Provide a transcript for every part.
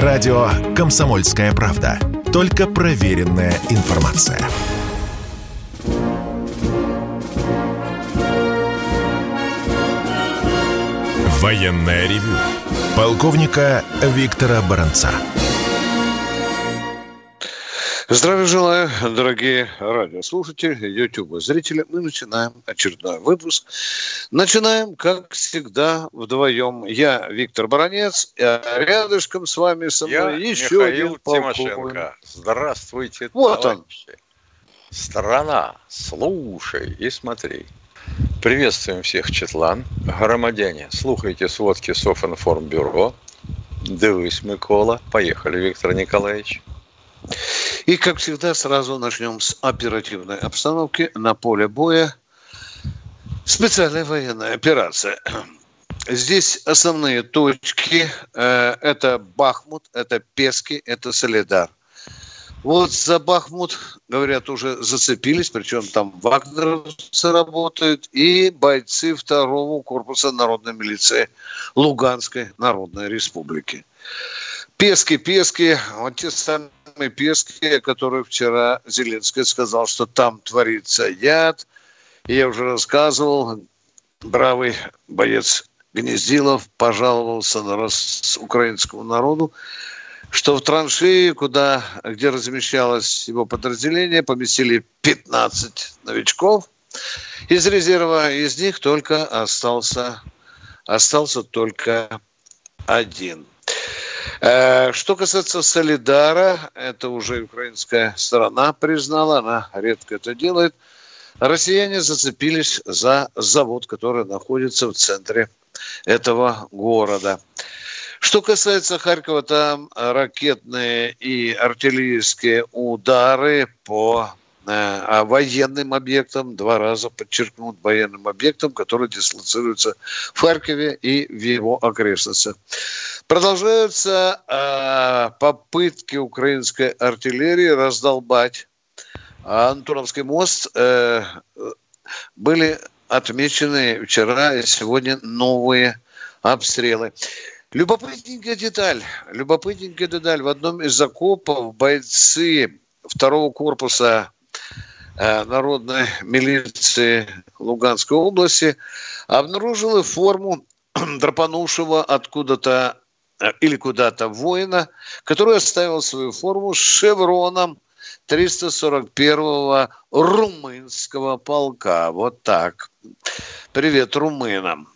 Радио «Комсомольская правда». Только проверенная информация. Военная ревю. Полковника Виктора Баранца. Здравия желаю, дорогие радиослушатели, YouTube зрители. Мы начинаем очередной выпуск. Начинаем, как всегда, вдвоем. Я Виктор Баранец, а рядышком с вами со мной Я еще Михаил один Тимошенко. Здравствуйте, вот товарищи. он. Страна, слушай и смотри. Приветствуем всех, Четлан. Громадяне, слухайте сводки Софинформбюро. Дивись, Микола. Поехали, Виктор Николаевич. И, как всегда, сразу начнем с оперативной обстановки на поле боя. Специальная военная операция. Здесь основные точки. Э, это Бахмут, это Пески, это Солидар. Вот за Бахмут, говорят, уже зацепились, причем там вагнеровцы работают и бойцы второго корпуса народной милиции Луганской Народной Республики. Пески, Пески, вот те самые Пески, которые вчера Зеленский сказал, что там творится яд. Я уже рассказывал, бравый боец Гнездилов пожаловался на раз украинскому народу, что в траншеи, куда, где размещалось его подразделение, поместили 15 новичков из резерва. Из них только остался, остался только один. Э, что касается Солидара, это уже украинская сторона признала, она редко это делает. Россияне зацепились за завод, который находится в центре этого города. Что касается Харькова, там ракетные и артиллерийские удары по а военным объектам, два раза подчеркнут военным объектам, которые дислоцируются в Харькове и в его окрестностях. Продолжаются э, попытки украинской артиллерии раздолбать Антоновский мост. Э, были отмечены вчера и сегодня новые обстрелы. Любопытненькая деталь, любопытненькая деталь. В одном из закопов бойцы второго корпуса Э, народной милиции Луганской области обнаружила форму драпанувшего откуда-то э, или куда-то воина, который оставил свою форму с шевроном 341-го румынского полка. Вот так. Привет румынам.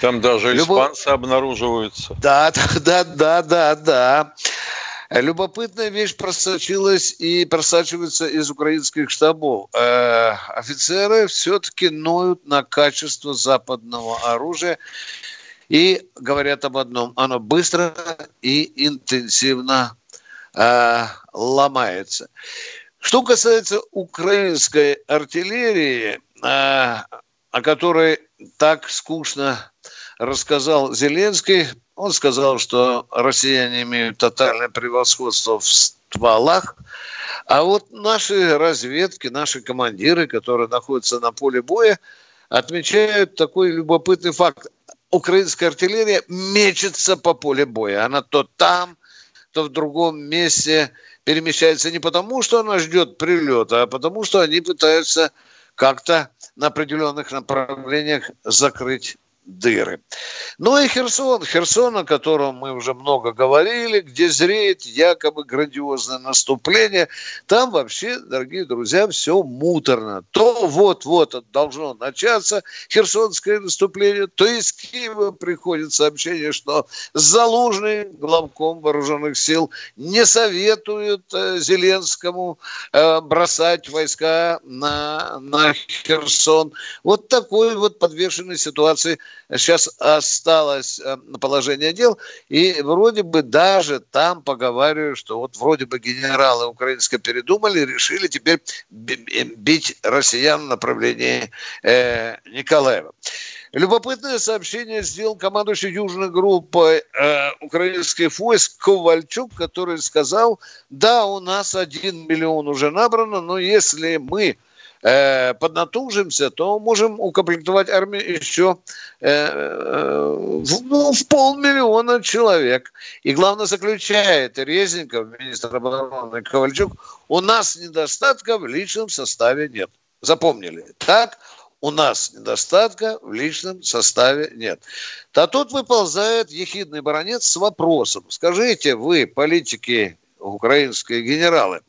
Там даже Любо... испанцы обнаруживаются. Да, да, да, да, да. Любопытная вещь просочилась и просачивается из украинских штабов. Э, офицеры все-таки ноют на качество западного оружия и говорят об одном. Оно быстро и интенсивно э, ломается. Что касается украинской артиллерии, э, о которой так скучно рассказал Зеленский, он сказал, что россияне имеют тотальное превосходство в стволах, а вот наши разведки, наши командиры, которые находятся на поле боя, отмечают такой любопытный факт. Украинская артиллерия мечется по полю боя. Она то там, то в другом месте перемещается не потому, что она ждет прилета, а потому, что они пытаются как-то на определенных направлениях закрыть дыры. Ну и Херсон, Херсон, о котором мы уже много говорили, где зреет якобы грандиозное наступление, там вообще, дорогие друзья, все муторно. То вот-вот должно начаться херсонское наступление, то из Киева приходит сообщение, что Залужный, главком вооруженных сил, не советует э, Зеленскому э, бросать войска на, на Херсон. Вот такой вот подвешенной ситуации сейчас осталось э, положение дел, и вроде бы даже там поговариваю, что вот вроде бы генералы украинские передумали, решили теперь бить россиян в направлении э, Николаева. Любопытное сообщение сделал командующий южной группой э, украинских войск Ковальчук, который сказал, да, у нас один миллион уже набрано, но если мы э, поднатужимся, то можем укомплектовать армию еще э, э, в, ну, в полмиллиона человек. И главное заключает Резников, министр обороны Ковальчук, у нас недостатка в личном составе нет. Запомнили? Так, у нас недостатка в личном составе нет. А тут выползает ехидный баронец с вопросом. Скажите, вы, политики украинские генералы,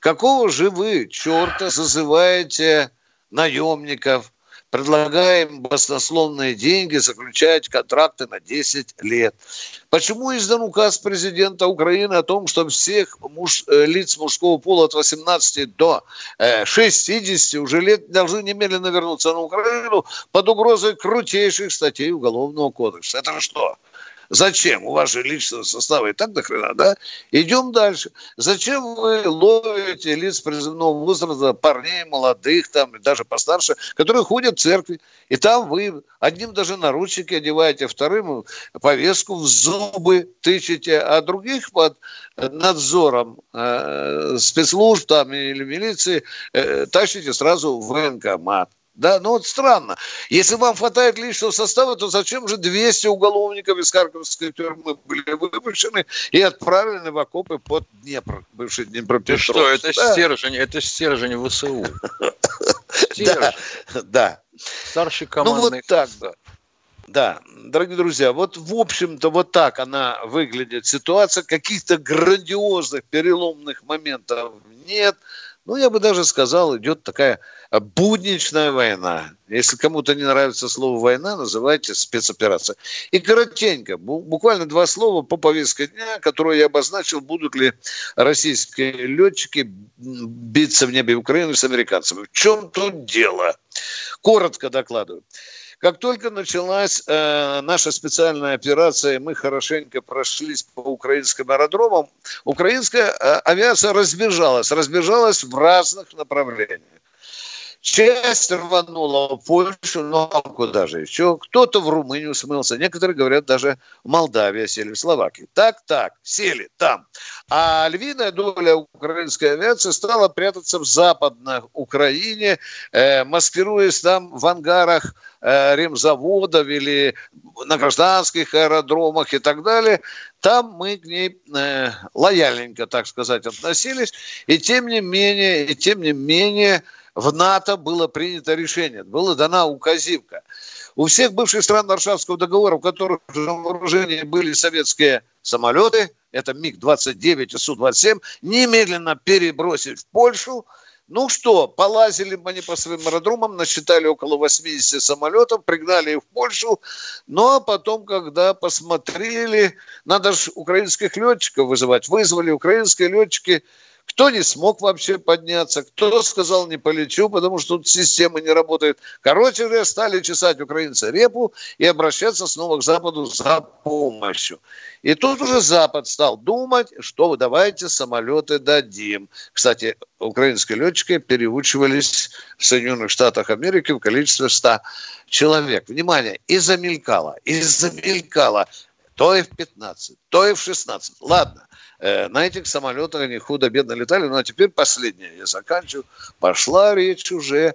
какого же вы черта зазываете наемников, предлагаем баснословные деньги, заключать контракты на 10 лет. Почему издан указ президента Украины о том, что всех муж, э, лиц мужского пола от 18 до 60 э, уже лет должны немедленно вернуться на Украину под угрозой крутейших статей Уголовного кодекса? Это что? Зачем? У же личного состава и так до хрена, да? Идем дальше. Зачем вы ловите лиц призывного возраста, парней молодых, там, даже постарше, которые ходят в церкви, и там вы одним даже наручники одеваете, вторым повестку в зубы тычете, а других под надзором э, спецслужб там или милиции э, тащите сразу в военкомат. Да, ну вот странно. Если вам хватает личного состава, то зачем же 200 уголовников из Харьковской тюрьмы были выпущены и отправлены в окопы под Днепр, бывший Днепропетровск? Что, это да. стержень, это стержень ВСУ. Да, да. Старший командный. Ну вот так, да. Да, дорогие друзья, вот в общем-то вот так она выглядит ситуация. Каких-то грандиозных переломных моментов нет. Ну, я бы даже сказал, идет такая будничная война. Если кому-то не нравится слово «война», называйте спецоперация. И коротенько, буквально два слова по повестке дня, которую я обозначил, будут ли российские летчики биться в небе Украины с американцами. В чем тут дело? Коротко докладываю. Как только началась э, наша специальная операция, мы хорошенько прошлись по украинским аэродромам, украинская э, авиация разбежалась, разбежалась в разных направлениях. Часть рванула в Польшу, ну а куда же еще? Кто-то в Румынию смылся, некоторые говорят, даже в Молдавии сели, в Словакии. Так, так, сели там. А львиная доля украинской авиации стала прятаться в западной Украине, э, маскируясь там в ангарах э, ремзаводов или на гражданских аэродромах и так далее. Там мы к ней э, лояльненько, так сказать, относились. И тем не менее, и тем не менее, в НАТО было принято решение, была дана указивка. У всех бывших стран Варшавского договора, у которых на вооружении были советские самолеты, это МиГ-29 и Су-27, немедленно перебросить в Польшу. Ну что, полазили они по своим аэродромам, насчитали около 80 самолетов, пригнали их в Польшу. А потом, когда посмотрели, надо же украинских летчиков вызывать, вызвали украинские летчики – кто не смог вообще подняться, кто сказал не полечу, потому что тут система не работает. Короче говоря, стали чесать украинцы репу и обращаться снова к Западу за помощью. И тут уже Запад стал думать, что давайте самолеты дадим. Кстати, украинские летчики переучивались в Соединенных Штатах Америки в количестве 100 человек. Внимание, и замелькало, и замелькало. То и в 15, то и в 16. Ладно, на этих самолетах они худо-бедно летали. Ну, а теперь последнее, я заканчиваю. Пошла речь уже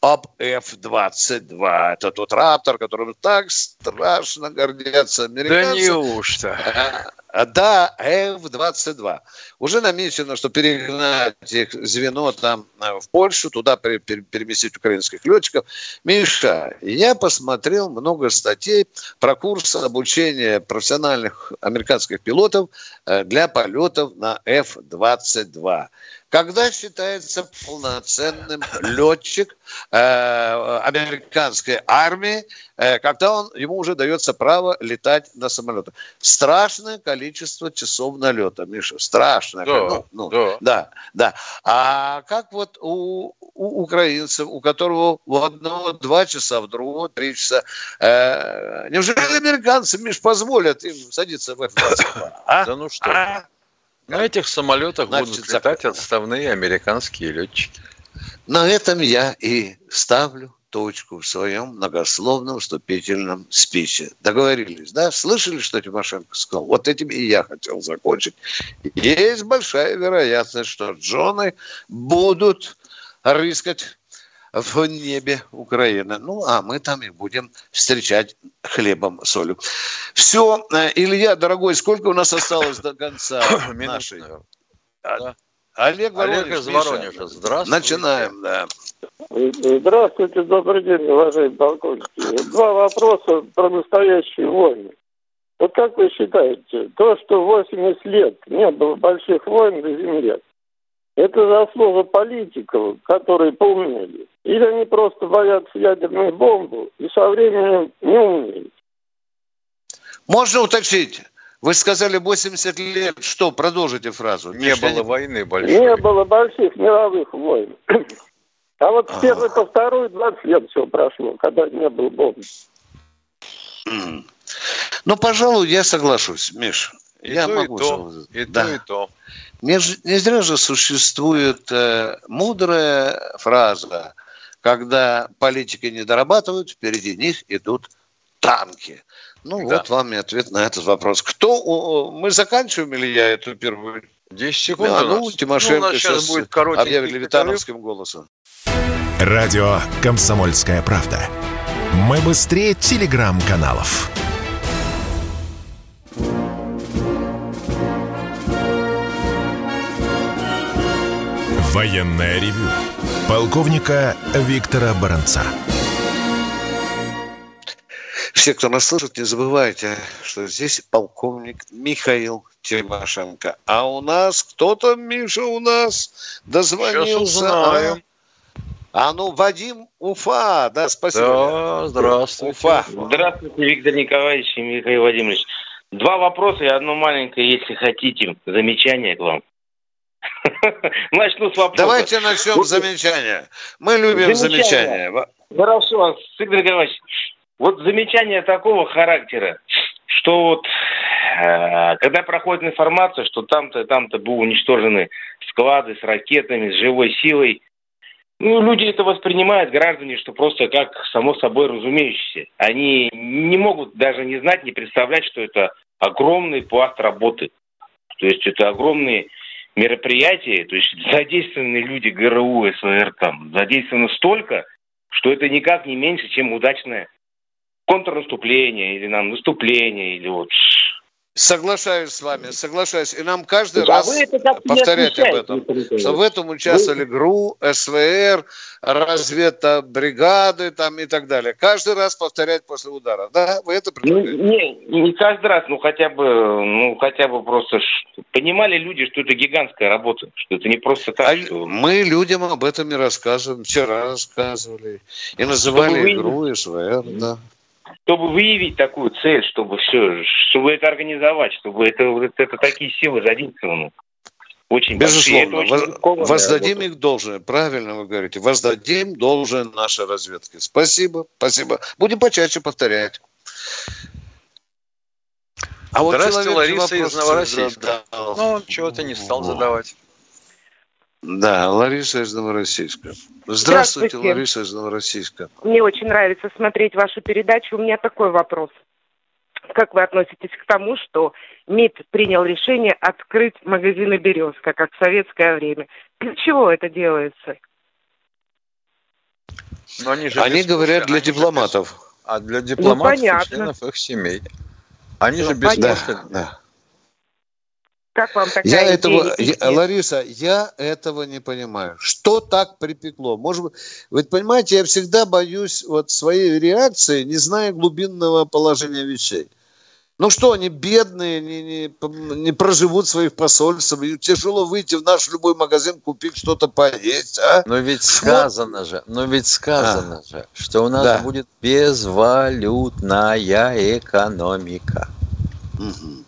об F-22. Это тот раптор, которым так страшно гордятся американцы. Да неужто? А, да, F-22. Уже намечено, что перегнать их звено там э, в Польшу, туда переместить украинских летчиков. Миша, я посмотрел много статей про курс обучения профессиональных американских пилотов э, для полетов на F-22 когда считается полноценным летчик э, американской армии, э, когда он, ему уже дается право летать на самолетах. Страшное количество часов налета, Миша, страшное. Да, ну, ну, да. да, да. А как вот у, у украинцев, у которого у одного два часа, в другого три часа. Э, неужели американцы, Миш, позволят им садиться в F-22? А? Да ну что? А? На этих самолетах Значит, будут летать отставные американские летчики. На этом я и ставлю точку в своем многословном вступительном спиче. Договорились, да? Слышали, что Тимошенко сказал? Вот этим и я хотел закончить. Есть большая вероятность, что Джоны будут рыскать в небе Украины. Ну, а мы там их будем встречать хлебом, солью. Все, э, Илья, дорогой, сколько у нас осталось до конца нашей? Да. Олег Воронеж, Олег из Воронежа. Здравствуйте. Начинаем, да. Здравствуйте, добрый день, уважаемый полковник. Два вопроса про настоящие войны. Вот как вы считаете, то, что 80 лет не было больших войн на Земле, это заслуга политиков, которые поумнели? Или они просто боятся ядерную бомбу и со временем не умеют? Можно уточнить? Вы сказали 80 лет. Что? Продолжите фразу. Не было не... войны большой. Не было больших мировых войн. А вот с первой по второй 20 лет все прошло, когда не было бомбы. Ну, пожалуй, я соглашусь, Миш. И я то, могу и то, и да. то, и то. Не, не зря же существует э, мудрая фраза, когда политики не дорабатывают, впереди них идут танки. Ну, да. вот вам и ответ на этот вопрос. Кто, мы заканчиваем или я эту первую? 10 секунд да, ну, Тимошенко ну, у нас сейчас, сейчас будет объявили Витановским голосом. Радио «Комсомольская правда». Мы быстрее телеграм-каналов. Военное ревю полковника Виктора Баранца. Все, кто нас слышит, не забывайте, что здесь полковник Михаил Тимошенко. А у нас кто-то, Миша, у нас дозвонился. А, а ну, Вадим Уфа, да, спасибо. Да, здравствуйте. Уфа. Здравствуйте, Виктор Николаевич и Михаил Владимирович. Два вопроса и одно маленькое, если хотите, замечание к вам. Начну с вопроса. Давайте начнем с замечания. Мы любим замечания. замечания. Хорошо, Игорь Николаевич. Вот замечание такого характера, что вот э, когда проходит информация, что там-то, там-то были уничтожены склады с ракетами, с живой силой, ну, люди это воспринимают, граждане, что просто как само собой разумеющееся. Они не могут даже не знать, не представлять, что это огромный пласт работы. То есть это огромные мероприятия, то есть задействованы люди ГРУ, СВР там, задействовано столько, что это никак не меньше, чем удачное контрнаступление или нам наступление или вот Соглашаюсь с вами, соглашаюсь. И нам каждый да, раз повторять об этом, что в этом участвовали ГРУ, СВР, разведбригады там и так далее. Каждый раз повторять после удара. Да, вы это предлагаете? Ну, не, не каждый раз, ну хотя бы, ну хотя бы просто понимали люди, что это гигантская работа, что это не просто так. А что... Мы людям об этом и рассказываем, вчера рассказывали и называли вы... ГРУ, СВР, да чтобы выявить такую цель, чтобы все, чтобы это организовать, чтобы это, это, это такие силы задействованы. Очень Безусловно, большие. Очень воздадим работа. их должное. Правильно вы говорите. Воздадим должное нашей разведке. Спасибо, спасибо. Будем почаще повторять. А вот Здравствуйте, Лариса из Новороссийска. Ну, он чего-то не стал задавать. Да, Лариса из Новороссийска. Здравствуйте, Здравствуйте, Лариса из Новороссийска. Мне очень нравится смотреть вашу передачу. У меня такой вопрос. Как вы относитесь к тому, что МИД принял решение открыть магазины «Березка», как в советское время? Для чего это делается? Но они же они говорят для они дипломатов. Без... А для ну, дипломатов ну, и членов их семей. Они ну, же без да, да. Как вам такая я этого, я, Лариса, я этого не понимаю. Что так припекло? Может быть, вы понимаете, я всегда боюсь вот своей реакции, не зная глубинного положения вещей. Ну что, они бедные, не, не, не проживут своих посольствах, им тяжело выйти в наш любой магазин, купить что-то поесть, а? Но ведь сказано вот. же, но ведь сказано а. же, что у нас да. будет безвалютная экономика. Угу.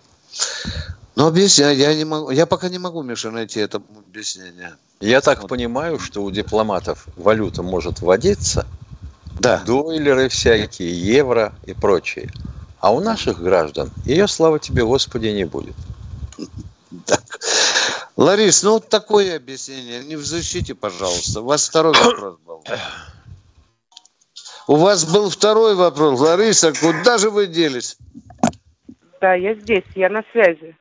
Ну, объясняй, я не могу, я пока не могу, Миша, найти это объяснение. Я так вот. понимаю, что у дипломатов валюта может вводиться, да. дойлеры всякие, евро и прочее. А у наших граждан ее, слава тебе, Господи, не будет. Так. Ларис, ну вот такое объяснение. Не в защите, пожалуйста. У вас второй вопрос был. У вас был второй вопрос. Лариса, куда же вы делись? Да, я здесь, я на связи.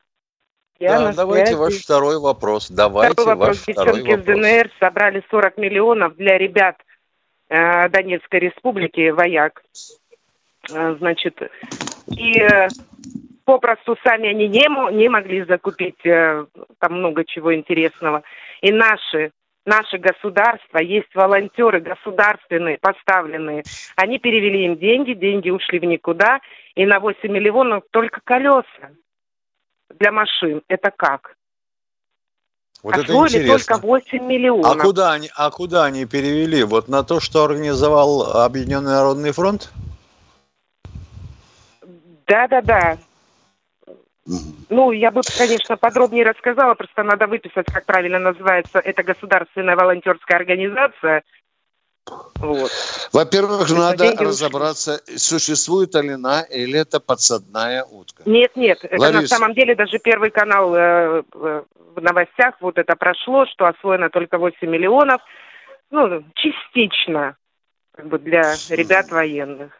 Я да, давайте связи. ваш второй вопрос. Давайте второй вопрос. Ваш Девчонки второй вопрос. в ДНР собрали 40 миллионов для ребят э, Донецкой республики, вояк. Э, значит, и э, попросту сами они не, не могли закупить э, там много чего интересного. И наши наше государство, есть волонтеры государственные, поставленные. Они перевели им деньги, деньги ушли в никуда, и на 8 миллионов только колеса для машин. Это как? Вот Освоили это интересно. только 8 миллионов. А куда, они, а куда они перевели? Вот на то, что организовал Объединенный Народный фронт? Да-да-да. Ну, я бы, конечно, подробнее рассказала, просто надо выписать, как правильно называется эта государственная волонтерская организация. Вот. Во-первых, это надо разобраться, существует ли она или это подсадная утка. Нет, нет, это на самом деле даже первый канал э, в новостях вот это прошло, что освоено только 8 миллионов, ну, частично как бы для ребят военных.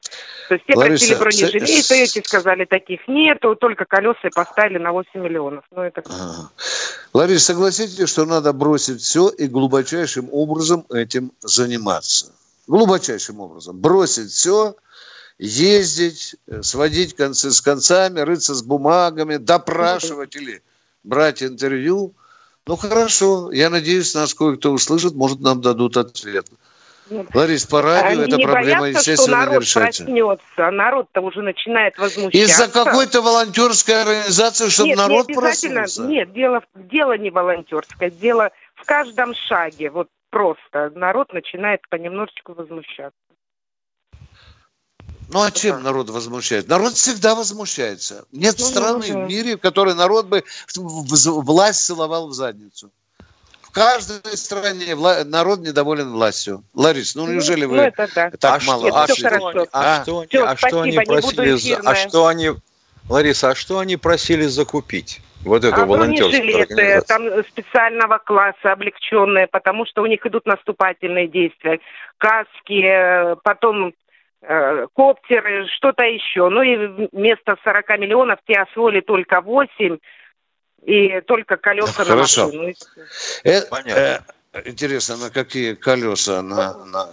То есть те Лариса, просили бронежилеты, эти сказали, таких нету, только колеса поставили на 8 миллионов. Ну, это... Ага. Лариса, согласитесь, что надо бросить все и глубочайшим образом этим заниматься? Глубочайшим образом. Бросить все, ездить, э, сводить концы с концами, рыться с бумагами, допрашивать или брать интервью. Ну хорошо, я надеюсь, нас кое-кто услышит, может, нам дадут ответ. Ларис, по радио Они эта проблема, боятся, естественно, что народ не решается. проснется, народ-то уже начинает возмущаться. Из-за какой-то волонтерской организации, чтобы нет, народ не проснулся? Нет, дело, дело не волонтерское, дело в каждом шаге. Вот просто народ начинает понемножечку возмущаться. Ну а чем народ возмущается? Народ всегда возмущается. Нет ну, страны ну, в мире, в которой народ бы власть целовал в задницу каждой стране вла- народ недоволен властью. Ларис, ну, ну неужели вы ну, это да. так а мало? А, что, они, а, что, они, а что они просили? А что они, Лариса, а что они просили закупить? Вот эту а волонтерскую там специального класса, облегченные, потому что у них идут наступательные действия. Каски, э, потом э, коптеры, что-то еще. Ну и вместо 40 миллионов те освоили только 8 и только колеса Хорошо. на машину. Э, Понятно. Э, интересно, на какие колеса? На, на,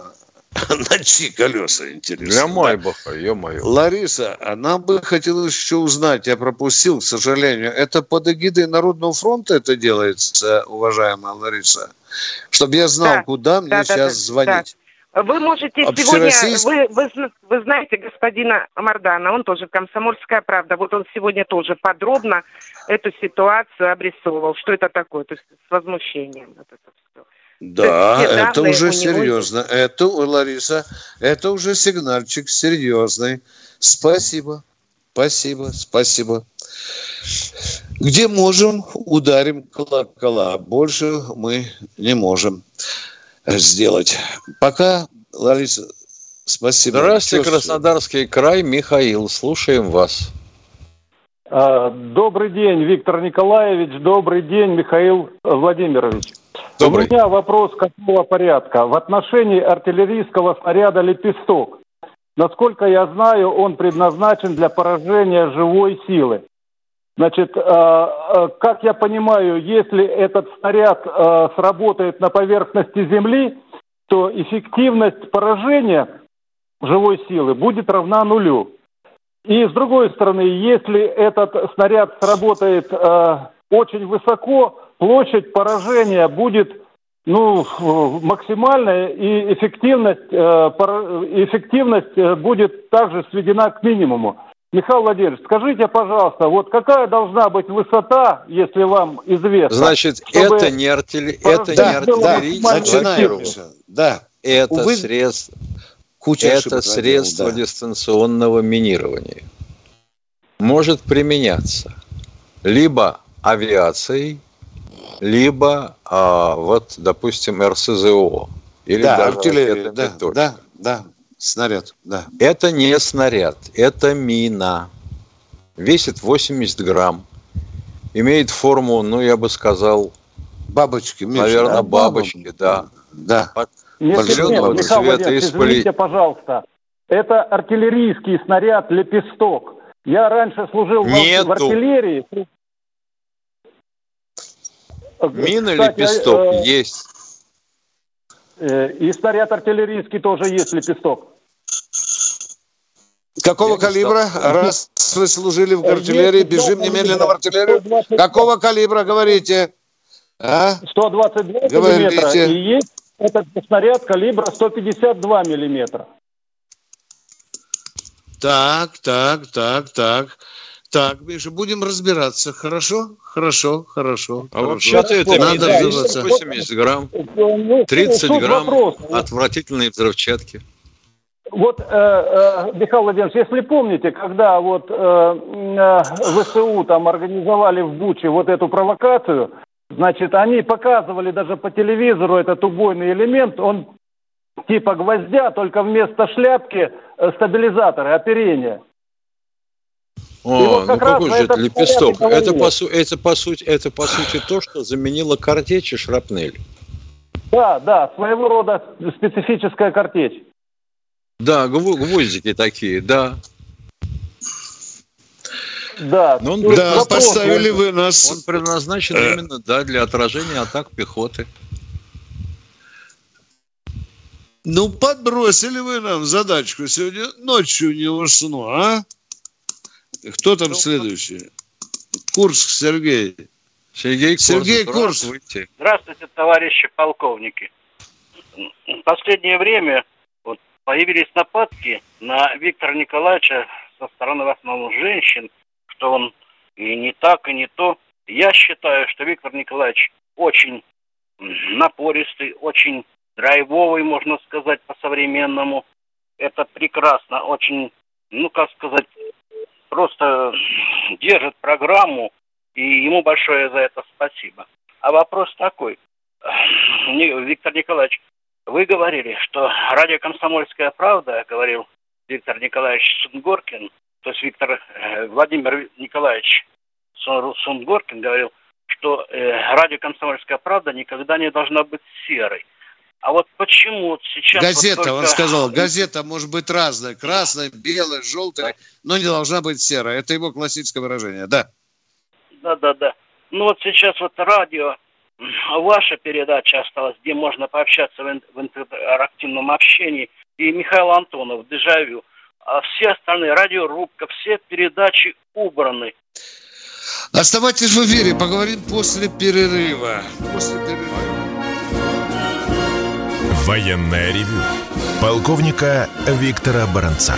на чьи колеса, интересно? Для Майбаха, ё-моё. Лариса, а нам бы хотелось еще узнать, я пропустил, к сожалению, это под эгидой Народного фронта это делается, уважаемая Лариса? Чтобы я знал, да, куда мне да, сейчас да, звонить. Вы можете сегодня, вы, вы, вы знаете господина Мардана, он тоже «Комсомольская правда», вот он сегодня тоже подробно эту ситуацию обрисовывал, что это такое, то есть с возмущением. Вот это все. Да, это, это уже серьезно. Него... Это, Лариса, это уже сигнальчик серьезный. Спасибо, спасибо, спасибо. Где можем, ударим колокола. Больше мы не можем сделать. Пока, Лариса, спасибо. Здравствуйте, Краснодарский край, Михаил, слушаем вас. А, добрый день, Виктор Николаевич, добрый день, Михаил Владимирович. Добрый. У меня вопрос какого порядка. В отношении артиллерийского снаряда «Лепесток». Насколько я знаю, он предназначен для поражения живой силы. Значит, э, э, как я понимаю, если этот снаряд э, сработает на поверхности Земли, то эффективность поражения живой силы будет равна нулю. И с другой стороны, если этот снаряд сработает очень высоко, площадь поражения будет ну, максимальная, и эффективность, эффективность будет также сведена к минимуму. Михаил Владимирович, скажите, пожалуйста, вот какая должна быть высота, если вам известно? Значит, это не, артиль... это да, не артиллерийский да, да. Это Увы, средство, это средство да. дистанционного минирования. Может применяться либо авиацией, либо, а, вот, допустим, РСЗО. Или да, даже артиллерия, да, да, да. Снаряд, да. Это не снаряд, это мина. Весит 80 грамм. Имеет форму, ну, я бы сказал... Бабочки, Миша, Наверное, да? бабочки, да. Да. От нет, нет, Михаил Владимирович, извините, пожалуйста. Это артиллерийский снаряд «Лепесток». Я раньше служил Нету. в артиллерии. Мина Кстати, «Лепесток» э, есть. И снаряд артиллерийский тоже есть лепесток. Какого калибра? Раз вы служили в артиллерии, бежим немедленно в артиллерию. Какого калибра, говорите? А? 122 миллиметра. И есть этот снаряд калибра 152 миллиметра. Так, так, так, так. Так, Миша, будем разбираться. Хорошо? Хорошо, хорошо. А вообще-то это надо да, 80 грамм, 30 ну, грамм отвратительной взрывчатки. Вот, э, э, Михаил Владимирович, если помните, когда вот э, э, ВСУ там организовали в Буче вот эту провокацию, значит, они показывали даже по телевизору этот убойный элемент, он типа гвоздя, только вместо шляпки стабилизаторы, оперение. О, вот ну какой же это лепесток? Это по, су- это, по сути, это по сути то, что заменило картечь и шрапнель. Да, да, своего рода специфическая картечь. Да, гвоздики такие, да. Да, Но он да вопрос, поставили вы нас. Он предназначен э. именно да, для отражения атак пехоты. Ну, подбросили вы нам задачку сегодня ночью не усну, а? Кто там следующий? Курск Сергей. Сергей, Сергей Курск. Здравствуйте. Здравствуйте, товарищи полковники. В последнее время появились нападки на Виктора Николаевича со стороны в основном женщин, что он и не так, и не то. Я считаю, что Виктор Николаевич очень напористый, очень драйвовый, можно сказать, по-современному. Это прекрасно, очень, ну, как сказать, просто держит программу, и ему большое за это спасибо. А вопрос такой. Виктор Николаевич, вы говорили, что радио «Комсомольская правда», говорил Виктор Николаевич Сунгоркин, то есть Виктор э, Владимир Николаевич Сунгоркин говорил, что э, радио «Комсомольская правда» никогда не должна быть серой. А вот почему вот сейчас... Газета, вот только... он сказал, газета может быть разная. Красная, белая, желтая, но не должна быть серая. Это его классическое выражение, да. Да, да, да. Ну вот сейчас вот радио, ваша передача осталась, где можно пообщаться в интерактивном общении, и Михаил Антонов, Дежавю. А все остальные, радиорубка, все передачи убраны. Оставайтесь в эфире, поговорим после перерыва. После перерыва. Военное ревю полковника Виктора Баранца.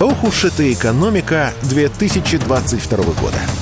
Ох уж эта экономика 2022 года.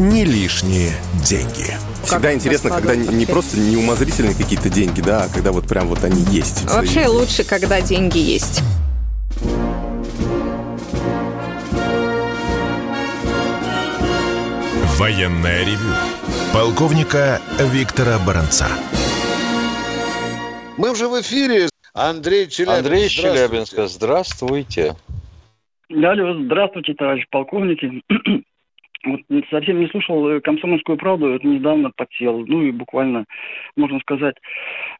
«Не лишние деньги». Всегда интересно, когда не просто неумозрительные какие-то деньги, да, а когда вот прям вот они есть. Вообще лучше, когда деньги есть. Военная ревю. Полковника Виктора Баранца. Мы уже в эфире. Андрей Челябинск. Андрей Челябинска, здравствуйте. Алло, здравствуйте, товарищ полковники. Вот совсем не слушал э, «Комсомольскую правду», это недавно подсел. Ну и буквально, можно сказать,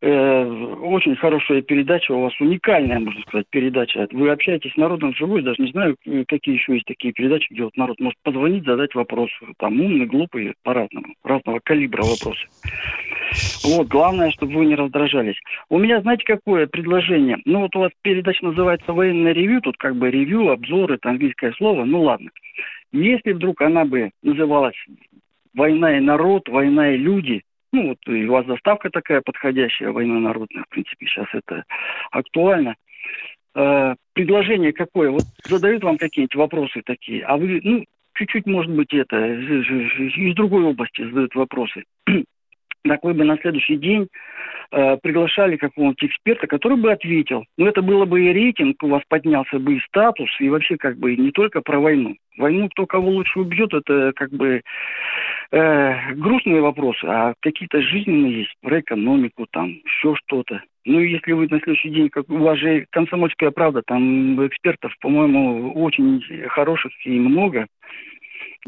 э, очень хорошая передача у вас, уникальная, можно сказать, передача. Вы общаетесь с народом живой, даже не знаю, э, какие еще есть такие передачи, где вот народ может позвонить, задать вопрос. Там умный, глупый, по-разному, разного калибра вопросы. Вот, главное, чтобы вы не раздражались. У меня, знаете, какое предложение? Ну вот у вас передача называется «Военное ревью», тут как бы ревью, обзоры, это английское слово, ну ладно. Если вдруг она бы называлась «Война и народ», «Война и люди», ну вот и у вас заставка такая подходящая, война народная, в принципе, сейчас это актуально. Э, предложение какое? Вот задают вам какие-нибудь вопросы такие, а вы, ну, чуть-чуть, может быть, это, из другой области задают вопросы. Так вы бы на следующий день э, приглашали какого-нибудь эксперта, который бы ответил. Ну, это было бы и рейтинг, у вас поднялся бы и статус, и вообще как бы не только про войну. Войну кто кого лучше убьет, это как бы э, грустные вопросы, а какие-то жизненные есть про экономику, там еще что-то. Ну, если вы на следующий день, как у вас же комсомольская правда, там экспертов, по-моему, очень хороших и много.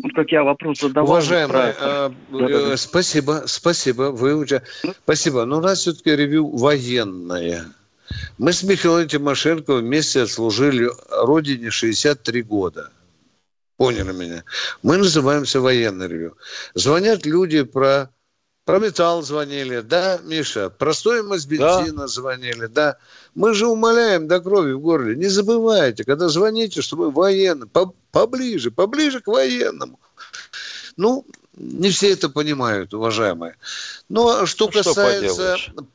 Вот как я вопрос задавал. Уважаемый, про... э, э, спасибо, спасибо. Вы уже... Спасибо. Но у нас все-таки ревью военное. Мы с Михаилом Тимошенко вместе служили Родине 63 года. Поняли меня? Мы называемся военный ревю. Звонят люди про про металл звонили, да, Миша? Про стоимость бензина да. звонили, да. Мы же умоляем до крови в горле. Не забывайте, когда звоните, чтобы военный, по, поближе, поближе к военному. Ну, не все это понимают, уважаемые. Но ну, а что ну, касается что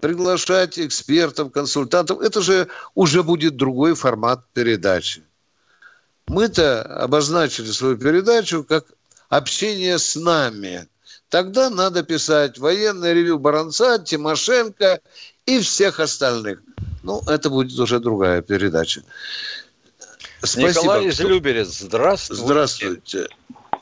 приглашать экспертов, консультантов, это же уже будет другой формат передачи. Мы-то обозначили свою передачу как общение с нами – Тогда надо писать военное ревю Баранца, Тимошенко и всех остальных. Ну, это будет уже другая передача. Спасибо. Николай из Люберец, здравствуйте. Здравствуйте.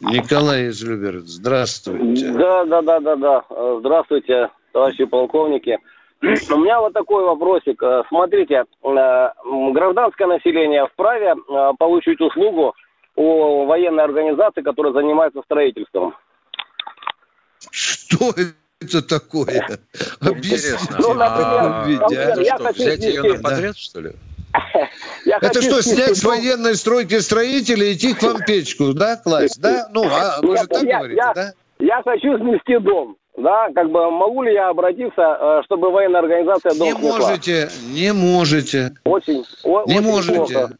Николай из Люберец, здравствуйте. Да, да, да, да, да. Здравствуйте, товарищи полковники. У меня вот такой вопросик. Смотрите, э, гражданское население вправе э, получить услугу у военной организации, которая занимается строительством. Что это такое? Объясните. Ну, например, а, я что, взять ее на подряд, что ли? Это что, снять с военной стройки строителей и идти к вам печку, да, класть, да? Ну, а вы же так говорите, да? Я хочу снести дом. Да, как бы могу ли я обратиться, э, чтобы военная организация дом Не можете, не можете. Очень, не можете. Плохо.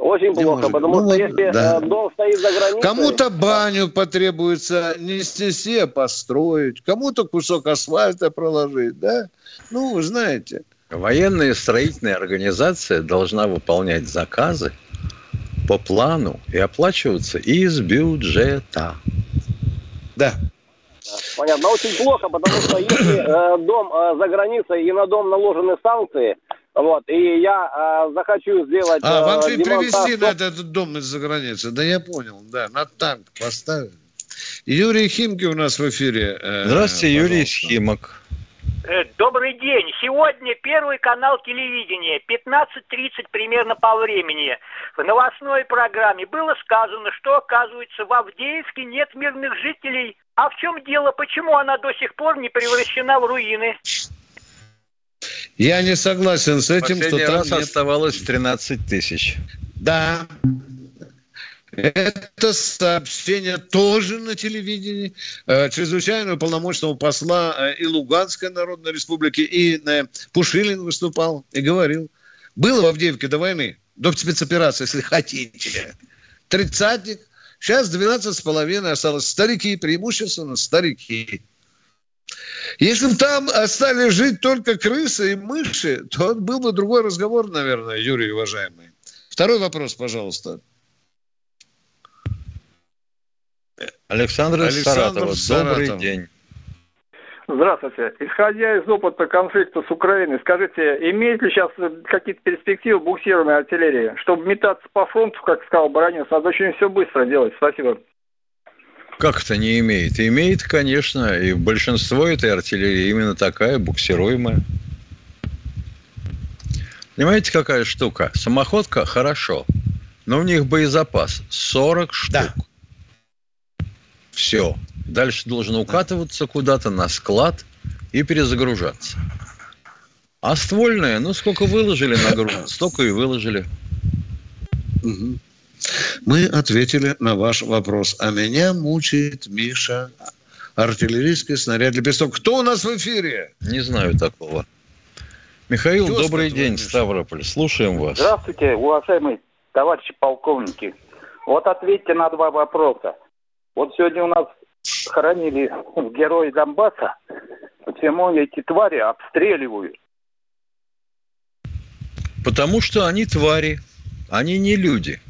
Очень не плохо, может. потому ну, что если да. Э, дом стоит за границей... Кому-то баню потребуется не снести, а построить. Кому-то кусок асфальта проложить, да? Ну, вы знаете. Военная строительная организация должна выполнять заказы по плану и оплачиваться из бюджета. Да. Понятно. Очень плохо, потому что если э, дом э, за границей и на дом наложены санкции, вот, и я э, захочу сделать... А, вам э, привезти надо этот дом из-за границы. Да я понял, да, на танк поставили. Юрий Химки у нас в эфире. Э, Здравствуйте, пожалуйста. Юрий Химок. Э, добрый день. Сегодня первый канал телевидения, 15.30 примерно по времени. В новостной программе было сказано, что, оказывается, в Авдеевске нет мирных жителей. А в чем дело? Почему она до сих пор не превращена в руины? Я не согласен с этим, Последний что там раз нет... оставалось 13 тысяч. Да. Это сообщение тоже на телевидении э, чрезвычайного полномочного посла э, и Луганской Народной Республики, и э, Пушилин выступал и говорил. Было в Авдеевке до войны, до спецоперации, если хотите. Тридцатник. Сейчас 12 с половиной осталось. Старики, преимущественно старики. Если бы там остались жить только крысы и мыши, то был бы другой разговор, наверное, Юрий, уважаемый. Второй вопрос, пожалуйста. Александр, Александр Саратова. Добрый Саратов. день. Здравствуйте. Исходя из опыта конфликта с Украиной, скажите, имеет ли сейчас какие-то перспективы буксированной артиллерии, чтобы метаться по фронту, как сказал Баранец, надо очень все быстро делать? Спасибо. Как это не имеет? Имеет, конечно, и большинство этой артиллерии именно такая, буксируемая. Понимаете, какая штука? Самоходка – хорошо, но у них боезапас 40 штук. Да. Все. Дальше должен укатываться куда-то на склад и перезагружаться. А ствольная, ну, сколько выложили на грунт, столько и выложили. Угу. Мы ответили на ваш вопрос. А меня мучает Миша. Артиллерийский снаряд для песок. Кто у нас в эфире? Не знаю такого. Михаил, Кто добрый день, Миша? Ставрополь. Слушаем вас. Здравствуйте, уважаемые товарищи полковники. Вот ответьте на два вопроса. Вот сегодня у нас хоронили герои Донбасса. Почему эти твари обстреливают? Потому что они твари. Они не люди.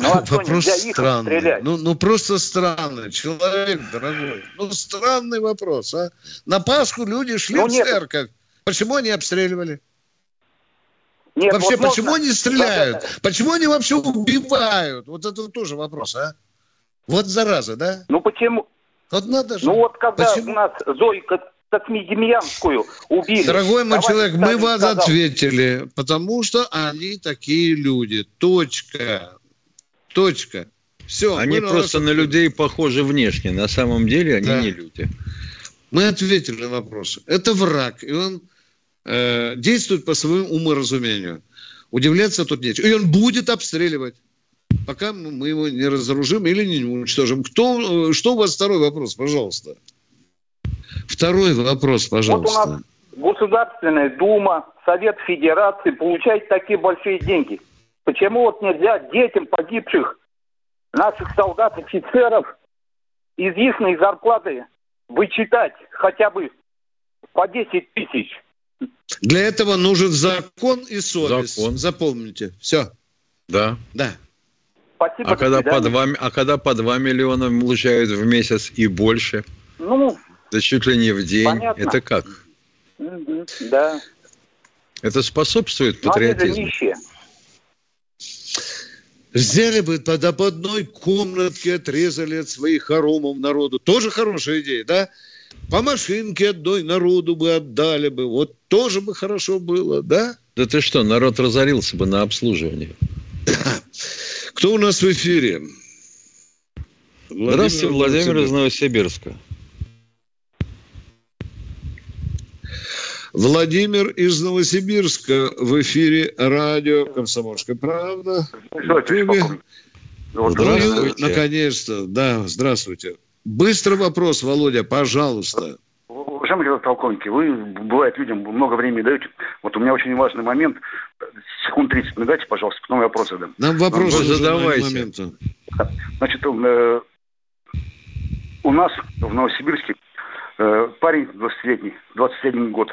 Ну, а Вопрос странный. Ну, ну, просто странный. Человек, дорогой. Ну, странный вопрос, а? На Пасху люди шли ну, в церковь. Почему они обстреливали? Нет, вообще, вот почему можно... они стреляют? Почему они вообще убивают? Вот это тоже вопрос, а? Вот зараза, да? Ну почему? Вот надо же. Ну вот когда Почему? у нас Зою Космидемьянскую убили. Дорогой мой товарищ человек, мы вас сказал, ответили, потому что они такие люди. Точка. Точка. Все. Они просто на людей похожи внешне. На самом деле они Да. не люди. Мы ответили на вопрос. Это враг, и он э, действует по своему уморазумению. Удивляться тут нечего. И он будет обстреливать, пока мы его не разоружим или не уничтожим. Кто, э, что у вас второй вопрос, пожалуйста? Второй вопрос, Вот у пожалуйста. нас Государственная Дума, Совет Федерации получает такие большие деньги. Почему вот нельзя детям погибших наших солдат, офицеров из их зарплаты вычитать хотя бы по 10 тысяч? Для этого нужен закон и совесть. Закон. Запомните. Все. Да. Да. Спасибо, А когда, по свидания. 2, а когда по 2 миллиона получают в месяц и больше, Ну, да чуть ли не в день, Понятно. это как? да. Это способствует Но они же патриотизму? нищие. Взяли бы тогда по одной комнатке, отрезали от своих хоромов народу. Тоже хорошая идея, да? По машинке одной народу бы отдали бы. Вот тоже бы хорошо было, да? Да ты что, народ разорился бы на обслуживание. Кто у нас в эфире? Здравствуйте, Владимир из Новосибирска. Владимир из Новосибирска в эфире радио «Комсомольская правда». Здравствуйте. Ну, Наконец-то, да, здравствуйте. Быстрый вопрос, Володя, пожалуйста. Уважаемый господин полковник, вы, бывает, людям много времени даете. Вот у меня очень важный момент. Секунд 30 мне дайте, пожалуйста, потом я вопрос задам. Нам вопрос Вы нужен задавайте. Значит, э, у нас в Новосибирске э, парень 20-летний, 21 год,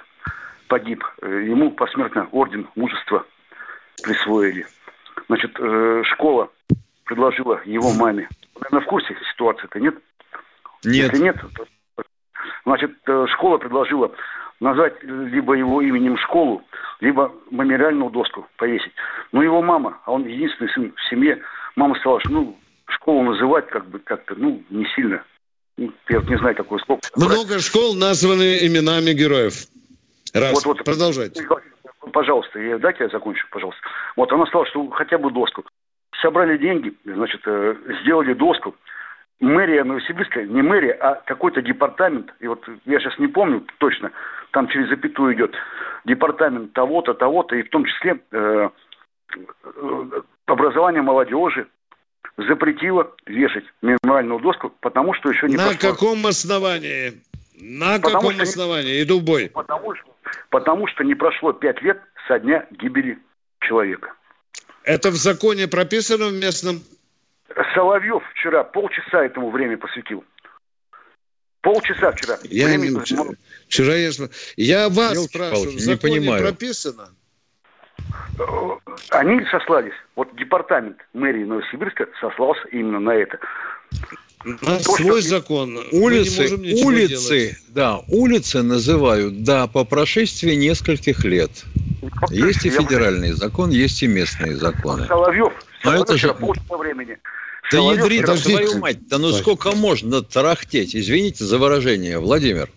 погиб. Э, Ему посмертно орден мужества присвоили. Значит, э, школа предложила его маме. Наверное, в курсе ситуации-то, нет? Нет. Если нет, то- значит, э, школа предложила назвать либо его именем школу, либо мемориальную доску повесить. Но его мама, а он единственный сын в семье, мама сказала, что ну, школу называть как бы как-то, ну, не сильно. Ну, я вот не знаю такое слово. Много школ названы именами героев. Раз. Вот, вот. Продолжайте. Пожалуйста, я, дайте я закончу, пожалуйста. Вот она сказала, что хотя бы доску. Собрали деньги, значит, э, сделали доску. Мэрия Новосибирска, не мэрия, а какой-то департамент, и вот я сейчас не помню точно, там через запятую идет, департамент того-то, того-то, и в том числе э, э, образование молодежи запретило вешать мемориальную доску, потому что еще не На прошло- каком основании? На Потому каком что основании? Иду в бой. Потому что, потому что не прошло пять лет со дня гибели человека. Это в законе прописано в местном? Соловьев вчера полчаса этому время посвятил. Полчаса вчера. Я Время- не- вчера, вчера я, я вас Ёлки-палки, спрашиваю, в не законе понимаю. прописано? Они сослались, вот департамент мэрии Новосибирска сослался именно на это. На То, свой что- закон. Мы не Улицы, улицы, делать. да, улицы называют, да, по прошествии нескольких лет. Есть и Я- федеральный закон, есть и местные законы. Соловьев, Но это же- времени. Да ядрит, вчера- твою мать, да ну сколько можно тарахтеть? Извините за выражение, Владимир.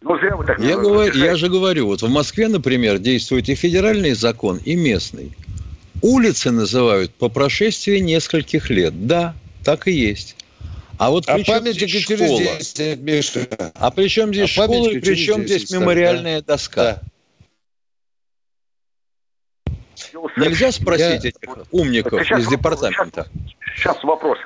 Ну, зря вы так Я, говорю, я же говорю, вот в Москве, например, действует и федеральный закон, и местный. Улицы называют по прошествии нескольких лет. Да, так и есть. А вот А при чем здесь через школа? 10, Миша. А при чем здесь А школа и при чем 10 здесь ставят, мемориальная доска? Нельзя спросить Я- этих умников Сейчас из департамента? Сейчас вопрос.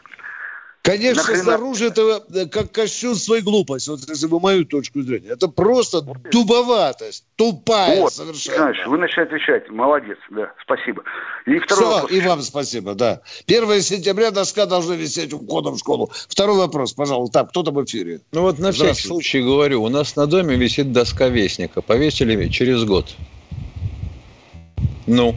Конечно, Нахрена? снаружи это как кощунство и глупость, вот если бы мою точку зрения. Это просто дубоватость, тупая Вот, совершенно. Знаешь, вы начали отвечать. Молодец, да, спасибо. И второй Все, вопрос. и вам спасибо, да. 1 сентября доска должна висеть у входа в школу. Второй вопрос, пожалуйста. Так, кто там в эфире? Ну вот на всякий случай говорю, у нас на доме висит доска вестника. Повесили через год. Ну,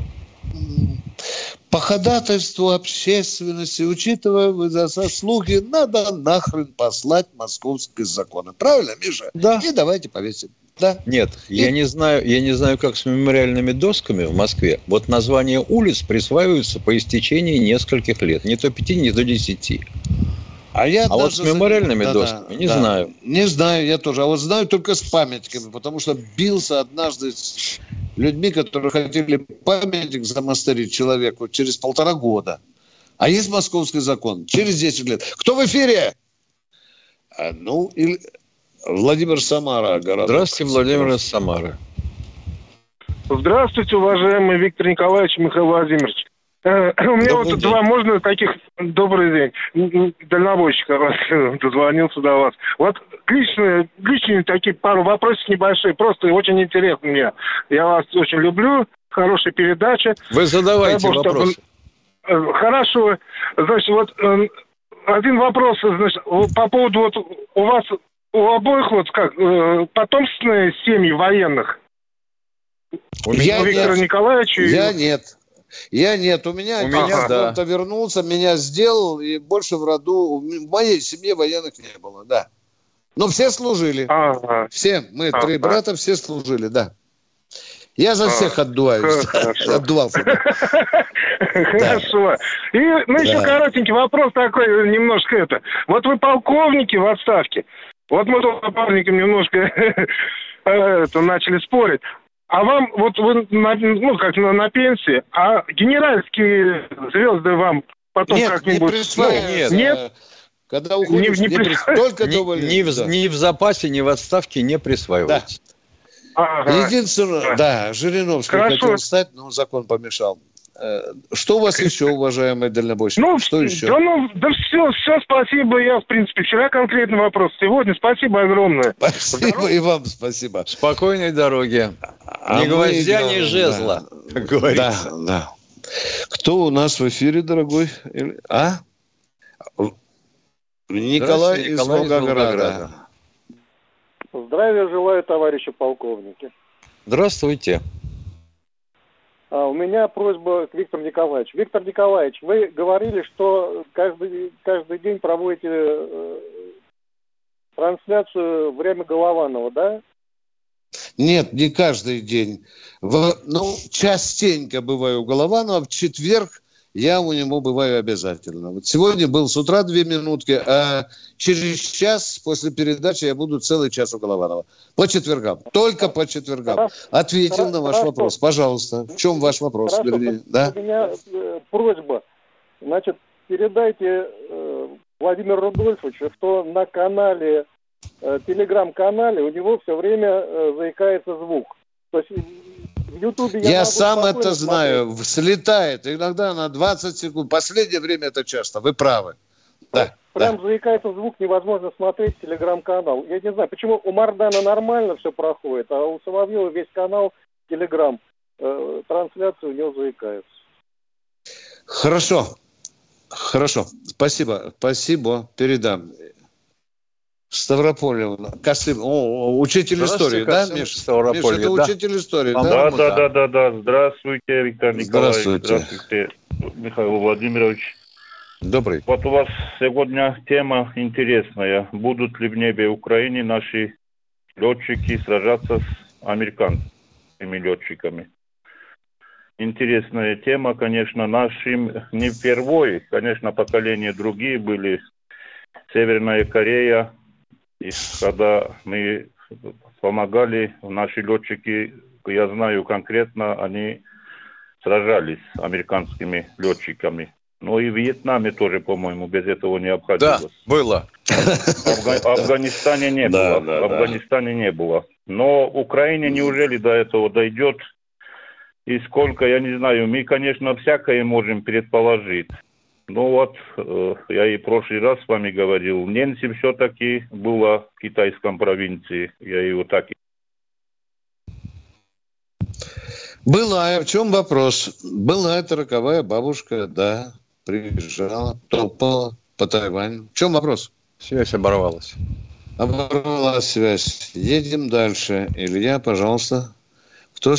По ходатайству общественности, учитывая за заслуги, надо нахрен послать московские законы. Правильно, Миша? Да. И давайте повесим. Да. Нет, я не знаю, я не знаю, как с мемориальными досками в Москве. Вот названия улиц присваиваются по истечении нескольких лет, не то пяти, не то десяти. А, я а вот с мемориальными да, досками не да. знаю. Не знаю, я тоже. А вот знаю только с памятниками, потому что бился однажды с людьми, которые хотели памятник замастерить человеку через полтора года. А есть московский закон через 10 лет. Кто в эфире? А, ну, или... Владимир Самара. Городок. Здравствуйте, Владимир из Самары. Здравствуйте, уважаемый Виктор Николаевич Михаил Владимирович. Э, у меня Добрый вот день. два, можно таких, добрый день, дальнобойщик раз дозвонился до вас. Вот личные, личные такие пару вопросов небольшие, просто очень интересно мне. Я вас очень люблю, хорошая передача. Вы задавайте Бог, вопросы. Чтобы... Э, хорошо. Значит, вот э, один вопрос, значит, по поводу вот у вас у обоих вот как потомственные семьи военных. У меня Виктора Николаевича. Я нет. Я нет, у меня у меня да. вернулся, меня сделал, и больше в роду, в моей семье военных не было, да. Но все служили. Ага. Все, мы ага. три брата, все служили, да. Я за всех отдуваюсь. Отдувался. Хорошо. И, ну, еще коротенький вопрос такой, немножко это. Вот вы полковники в отставке. Вот мы с полковником немножко это, начали спорить. А вам, вот вы, на, ну, как на, на пенсии, а генеральские звезды вам потом нет, как-нибудь... Не присваивают. Ну, нет, нет? Когда уходишь, не, не, не прис... только ни, довольно... Ни, в, ни в запасе, ни в отставке не присваивается. Да. Ага. Единственное, да, Жириновский Хорошо. хотел стать, но закон помешал. Э, что у вас еще, уважаемый дальнобойщик? Ну, что еще? Да, ну, да все, все, спасибо. Я, в принципе, вчера конкретный вопрос. Сегодня спасибо огромное. Спасибо и вам спасибо. Спокойной дороги. А ни гвоздя, ни жезла, да. как говорится. Да, да. Кто у нас в эфире, дорогой? А? Николай из Волгограда. Здравия желаю, товарищи полковники. Здравствуйте. А, у меня просьба к Виктору Николаевичу. Виктор Николаевич, вы говорили, что каждый, каждый день проводите э, трансляцию «Время Голованова», да? Нет, не каждый день. В, ну, частенько бываю у Голованова. В четверг я у него бываю обязательно. Вот сегодня был с утра две минутки, а через час после передачи я буду целый час у Голованова. По четвергам. Только по четвергам. Ответил Хорошо. на ваш вопрос. Пожалуйста. В чем ваш вопрос? Хорошо. Вернее, да? У меня э, просьба. Значит, передайте э, Владимиру Рудольфовичу, что на канале, э, телеграм-канале у него все время э, заикается звук. То есть в Ютубе я, я сам это знаю. Смотреть. Слетает. Иногда на 20 секунд. Последнее время это часто. Вы правы. Да. Прям да. заикается звук, невозможно смотреть телеграм-канал. Я не знаю, почему у Мардана нормально все проходит, а у Соловьева весь канал телеграм. Э, трансляция у него заикается. Хорошо. Хорошо. Спасибо. Спасибо. Передам. Ставрополье. Косым. О, учитель истории, да, Миша? Ставрополье, Миша, это да. учитель истории, да? Да, да, да, да, да. Здравствуйте, Виктор Николаевич. Здравствуйте. Здравствуйте, Михаил Владимирович. Добрый. Вот у вас сегодня тема интересная. Будут ли в небе Украины наши летчики сражаться с американскими летчиками? Интересная тема, конечно, нашим не впервой, конечно, поколения другие были. Северная Корея, и когда мы помогали, наши летчики, я знаю конкретно, они сражались с американскими летчиками. Ну и в Вьетнаме тоже, по-моему, без этого не обходилось. Да, было. В Афганистане не было. в Афганистане не было. Но Украине неужели до этого дойдет? И сколько, я не знаю, мы, конечно, всякое можем предположить. Ну вот, э, я и в прошлый раз с вами говорил, Ненси все-таки была в китайском провинции, я его так и... Была, в чем вопрос? Была эта роковая бабушка, да, приезжала, топала по Тайваню. В чем вопрос? Связь оборвалась. Оборвалась связь. Едем дальше. Илья, пожалуйста. Кто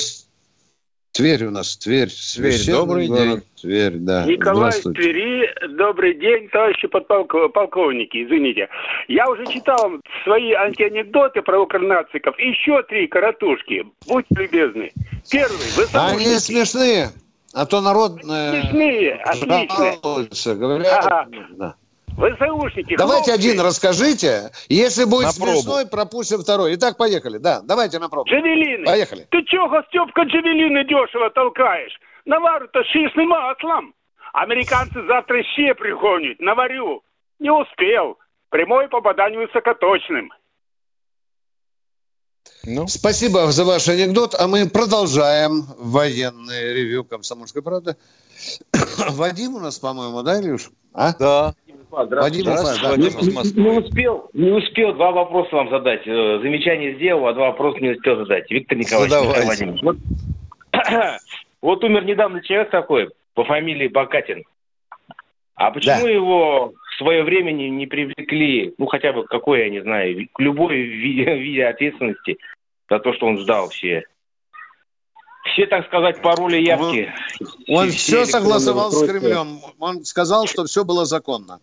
Тверь у нас, Тверь. Тверь, добрый город, день. Тверь, да. Николай из Твери, добрый день, товарищи подполковники, извините. Я уже читал свои антианекдоты про укрнациков. Еще три коротушки. Будьте любезны. Первый. Вы Они смешные. А то народ... Смешные, отлично. Говорят, ага. да. ВСУшники. Давайте хлопцы. один расскажите. Если будет на смешной, пробу. пропустим второй. Итак, поехали. Да, давайте на пробу. Джавелины. Поехали. Ты чего, Степка, джавелины дешево толкаешь? Навару-то шишным маслом. Американцы завтра ще пригонят. Наварю. Не успел. Прямое попадание высокоточным. Ну. Спасибо за ваш анекдот, а мы продолжаем военное ревю «Комсомольской правды». Вадим у нас, по-моему, да, Илюш? А? Да. Вадим Уфа. Не, не, успел, не успел два вопроса вам задать. Э, замечание сделал, а два вопроса не успел задать. Виктор Николаевич, Вадим. Вот, вот умер недавно человек такой по фамилии Бакатин. А почему да. его в свое время не, не привлекли, ну хотя бы какой, я не знаю, к любой виде, виде ответственности за то, что он сдал все все, так сказать, пароли явки. Он, он все, все согласовал с Кремлем. Он сказал, что все было законно.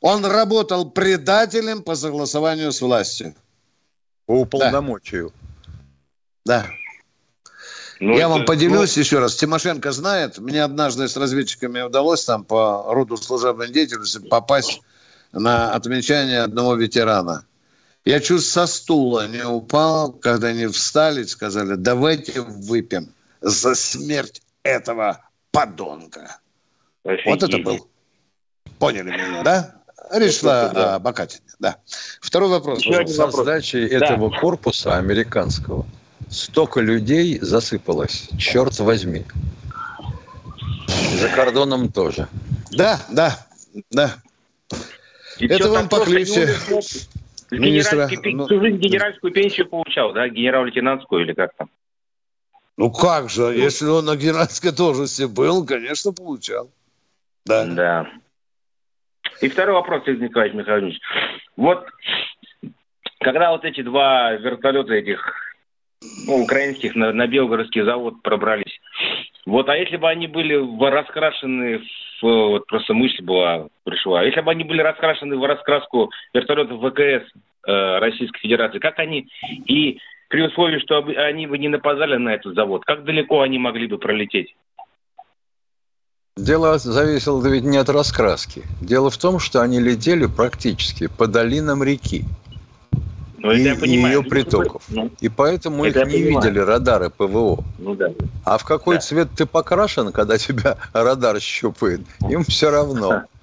Он работал предателем по согласованию с властью. По уполномочию. Да. Ну, Я это, вам поделюсь ну... еще раз. Тимошенко знает, мне однажды с разведчиками удалось там по роду служебной деятельности попасть на отмечание одного ветерана. Я чуть со стула не упал, когда они встали и сказали, давайте выпьем за смерть этого подонка. Офигеть. Вот это был. Поняли меня, да? Речь шла да. о Бакатине, да. Второй вопрос. Со сдачей да. этого корпуса американского столько людей засыпалось. Черт возьми. За кордоном тоже. Да, да, да. И Это вам покличе министра. Ну, генеральскую пенсию получал, да? Генерал-лейтенантскую или как там? Ну как же, ну, если он на генеральской должности был, конечно, получал. Да. Да. И второй вопрос, Игорь Николаевич Михайлович. Вот когда вот эти два вертолета этих ну, украинских на, на Белгородский завод пробрались, вот, а если бы они были раскрашены в, вот просто мысль была, пришла, если бы они были раскрашены в раскраску вертолетов ВКС э, Российской Федерации, как они и при условии, что они бы не нападали на этот завод, как далеко они могли бы пролететь? Дело зависело ведь не от раскраски. Дело в том, что они летели практически по долинам реки. Ну, и, понимаю. ее притоков. Ну, и поэтому их не понимаю. видели радары ПВО. Ну, да. А в какой да. цвет ты покрашен, когда тебя радар щупает, им все равно.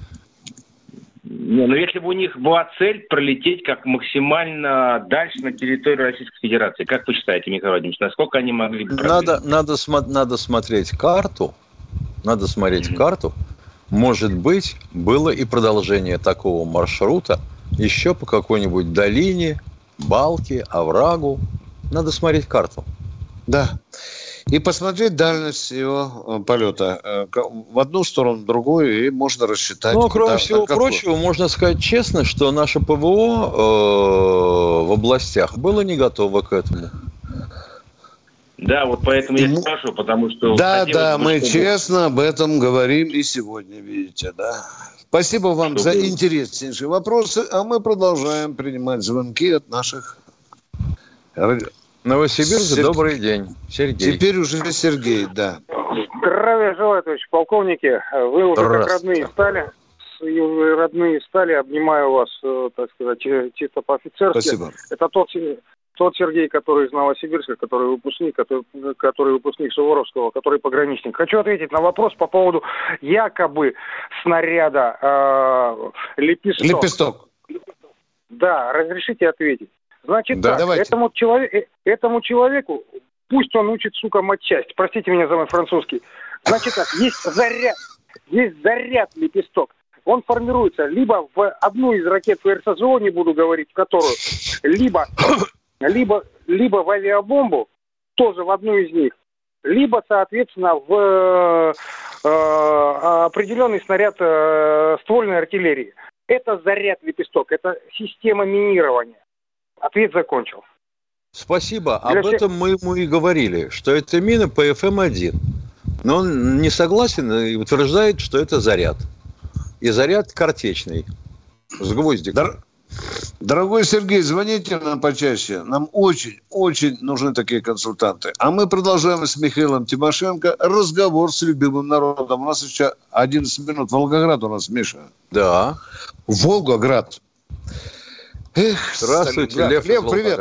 Не, ну если бы у них была цель пролететь как максимально дальше на территорию Российской Федерации, как вы считаете, Михаил Владимирович, насколько они могли бы Надо, надо, смо- надо смотреть карту, надо смотреть mm-hmm. карту. Может быть, было и продолжение такого маршрута еще по какой-нибудь долине, балке, оврагу. Надо смотреть карту. Да и посмотреть дальность его э, полета э, в одну сторону, в другую, и можно рассчитать. Ну, кроме всего прочего, можно сказать честно, что наше ПВО э, в областях было не готово к этому. Да, вот поэтому я спрашиваю, потому что... Да, да, мы чтобы... честно об этом говорим и сегодня, видите, да. Спасибо вам чтобы... за интереснейшие вопросы, а мы продолжаем принимать звонки от наших Новосибирск, Сер... добрый день. Сергей. Теперь уже Сергей, да. Здравия желаю, товарищ полковники. Вы уже как родные стали. Родные стали. Обнимаю вас, э, так сказать, чисто по-офицерски. Спасибо. Это тот, тот Сергей, который из Новосибирска, который выпускник, который, который выпускник Суворовского, который пограничник. Хочу ответить на вопрос по поводу якобы снаряда э, лепесток. Лепесток. Да, разрешите ответить. Значит да, так, давайте. этому, человек, э, этому человеку, пусть он учит, сука, матчасть, простите меня за мой французский. Значит так, есть заряд, есть заряд лепесток. Он формируется либо в одну из ракет ФРСЗО, не буду говорить, в которую, либо, либо, либо в авиабомбу, тоже в одну из них, либо, соответственно, в э, определенный снаряд э, ствольной артиллерии. Это заряд лепесток, это система минирования. Ответ закончил. Спасибо. Для Об всех... этом мы ему и говорили, что это мина ПФМ-1. Но он не согласен и утверждает, что это заряд. И заряд картечный. С гвоздиком. Дор... Дорогой Сергей, звоните нам почаще. Нам очень, очень нужны такие консультанты. А мы продолжаем с Михаилом Тимошенко разговор с любимым народом. У нас еще 11 минут. Волгоград у нас, Миша. Да. Волгоград. Эх, Здравствуйте, Сталинград. Лев, Лев привет.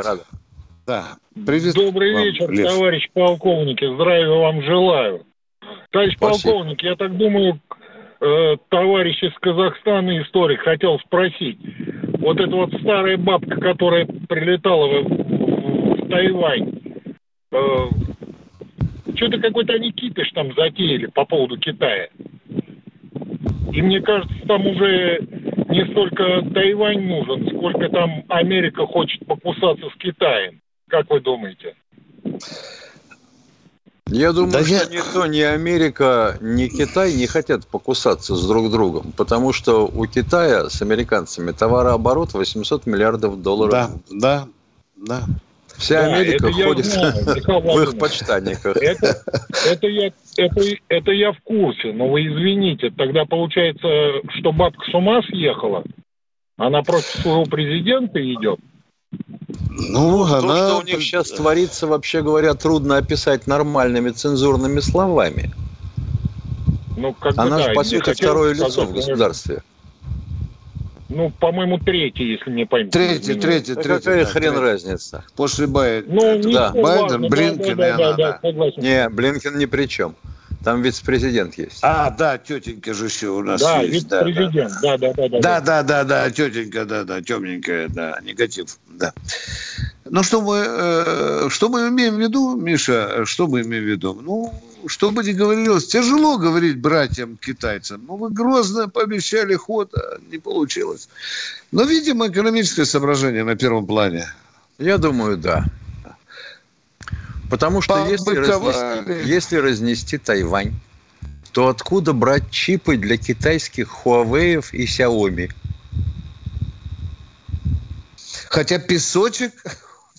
Да, привет. Добрый вам, вечер, Лев. товарищ полковники. Здравия вам желаю. Товарищ Спасибо. полковник, я так думаю, э, товарищ из Казахстана, историк, хотел спросить. Вот эта вот старая бабка, которая прилетала в, в, в Тайвань, э, что-то какой-то они кипиш там затеяли по поводу Китая. И мне кажется, там уже не столько Тайвань нужен, сколько там Америка хочет покусаться с Китаем. Как вы думаете? Я думаю, да что я... ни то, ни Америка, ни Китай не хотят покусаться с друг другом, потому что у Китая с американцами товарооборот 800 миллиардов долларов. Да, да, да. Вся да, Америка ходит в их почтанниках. Это, это, я, это, это я в курсе, но вы извините, тогда получается, что бабка с ума съехала? Она против своего президента идет? Ну, ну она... То, что у них сейчас творится, вообще говоря, трудно описать нормальными цензурными словами. Ну, как она да, же, по сути, второе лицо в государстве. Ну, по-моему, третий, если не пойму. Третий, третий, третий. Какая да, хрен третий. разница? После Байдена. Ну, да. Байден, Блинкен да, да, да, да, да. Не, Блинкен ни при чем. Там вице-президент есть. А, да, тетенька же еще у нас да, есть. Вице-президент, да, да, да, да. Да, да, да, да, тетенька, да, да, темненькая, да, негатив, да. Ну, что мы, э, что мы имеем в виду, Миша, что мы имеем в виду? Ну, что бы ни говорилось, тяжело говорить братьям-китайцам. Ну, вы грозно пообещали ход, а не получилось. Но, видимо, экономическое соображение на первом плане. Я думаю, да. Потому что если разнести, если разнести Тайвань, то откуда брать чипы для китайских Huawei и Xiaomi? Хотя песочек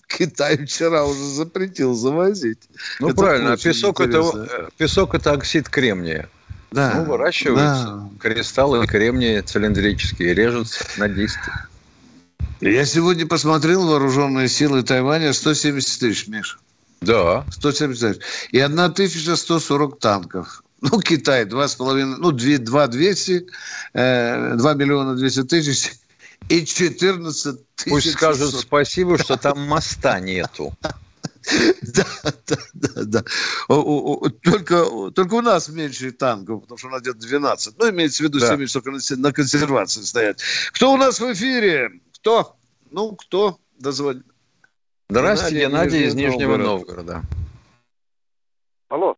Китай вчера уже запретил завозить. Ну это правильно, а песок это, песок это оксид кремния. Да, ну, выращиваются да. кристаллы кремния цилиндрические, режутся на диски. Я сегодня посмотрел вооруженные силы Тайваня 170 тысяч, Миша. Да. 170 И 1140 танков. Ну, Китай 2,5, ну, 2, 2 200, э, 2 миллиона 200 тысяч и 14 тысяч. Пусть скажут спасибо, что там моста нету. Да, да, да, да. Только, только у нас меньше танков, потому что у нас где-то 12. Ну, имеется в виду, да. 70 только на консервации стоят. Кто у нас в эфире? Кто? Ну, кто? Дозвонит. Здравствуйте, Геннадий, из Нижнего Новгорода. Алло.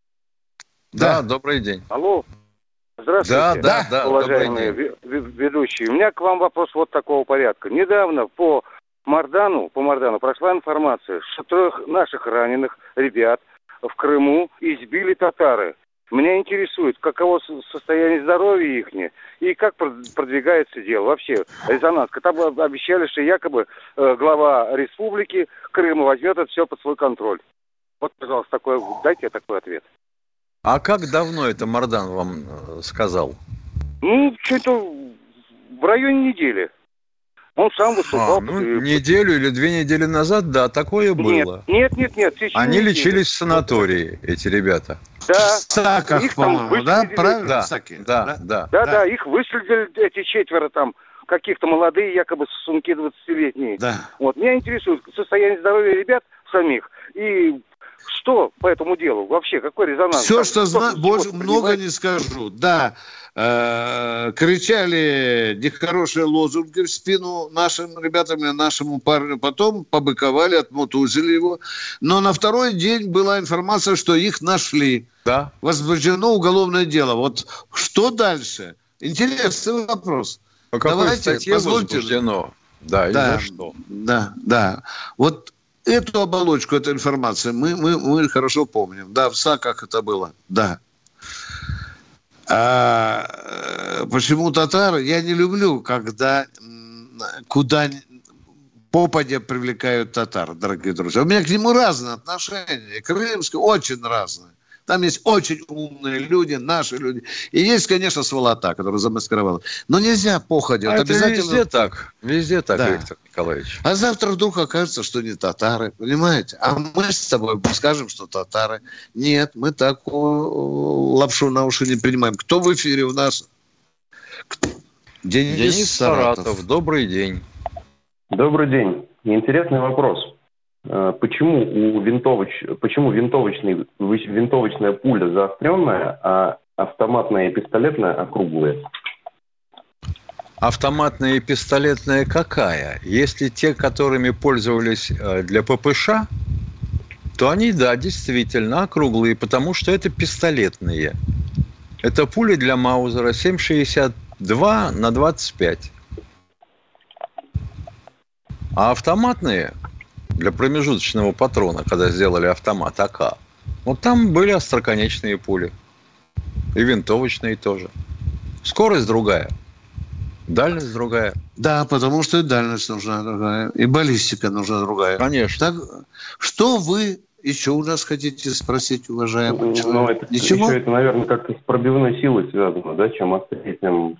Да, да, добрый день. Алло. Здравствуйте, да, да, да, уважаемые ведущие. У меня к вам вопрос вот такого порядка. Недавно по Мардану, по Мардану прошла информация, что трех наших раненых ребят в Крыму избили татары. Меня интересует, каково состояние здоровья их и как продвигается дело. Вообще, резонанс. Там обещали, что якобы э, глава республики Крыма возьмет это все под свой контроль. Вот, пожалуйста, такой, дайте такой ответ. А как давно это Мардан вам э, сказал? Ну, что-то в районе недели. Он сам выступал. А, ну, и... неделю или две недели назад, да, такое было. Нет, нет, нет. Они недели. лечились в санатории, эти ребята. Да. В Саках, их по-моему, да? Правильно? Да, Саки. Да, да, да, да, да. их выследили эти четверо там, каких-то молодые, якобы сумки 20-летние. Да. Вот, меня интересует состояние здоровья ребят самих и что по этому делу? Вообще, какой резонанс? Все, что знаю, больше много не скажу. Да, э, кричали нехорошие лозунги в спину нашим ребятам и нашему парню. Потом побыковали, отмутузили его. Но на второй день была информация, что их нашли. Да. Возбуждено уголовное дело. Вот что дальше? Интересный вопрос. По какой Давайте, статье позвольте... возбуждено? Да, и да, за что? Да, да. Вот эту оболочку, эту информацию мы, мы, мы хорошо помним. Да, в САКах это было, да. А, э, почему татары? Я не люблю, когда куда попадя привлекают татар, дорогие друзья. У меня к нему разные отношения. Крымские очень разные. Там есть очень умные люди, наши люди. И есть, конечно, сволота, которая замаскировала. Но нельзя походя. А вот это обязательно... везде так. Везде так, да. Виктор Николаевич. А завтра вдруг окажется, что не татары, понимаете? А мы с тобой скажем, что татары. Нет, мы такую лапшу на уши не принимаем. Кто в эфире у нас? Денис, Денис Саратов. Саратов. Добрый день. Добрый день. Интересный вопрос. Э, почему у винтовоч... почему винтовочный... винтовочная пуля заостренная, а автоматная и пистолетная округлые? Автоматная и пистолетная какая? Если те, которыми пользовались э, для ППШ, то они, да, действительно округлые, потому что это пистолетные. Это пули для Маузера 7,62 на 25. А автоматные для промежуточного патрона, когда сделали автомат АК, вот там были остроконечные пули. И винтовочные тоже. Скорость другая. Дальность другая. Да, потому что и дальность нужна другая, и баллистика нужна другая. Конечно. Так, что вы еще у нас хотите спросить, уважаемый ну, человек? Это, Ничего? Еще это, наверное, как-то с пробивной силой связано, да? Чем острее, тем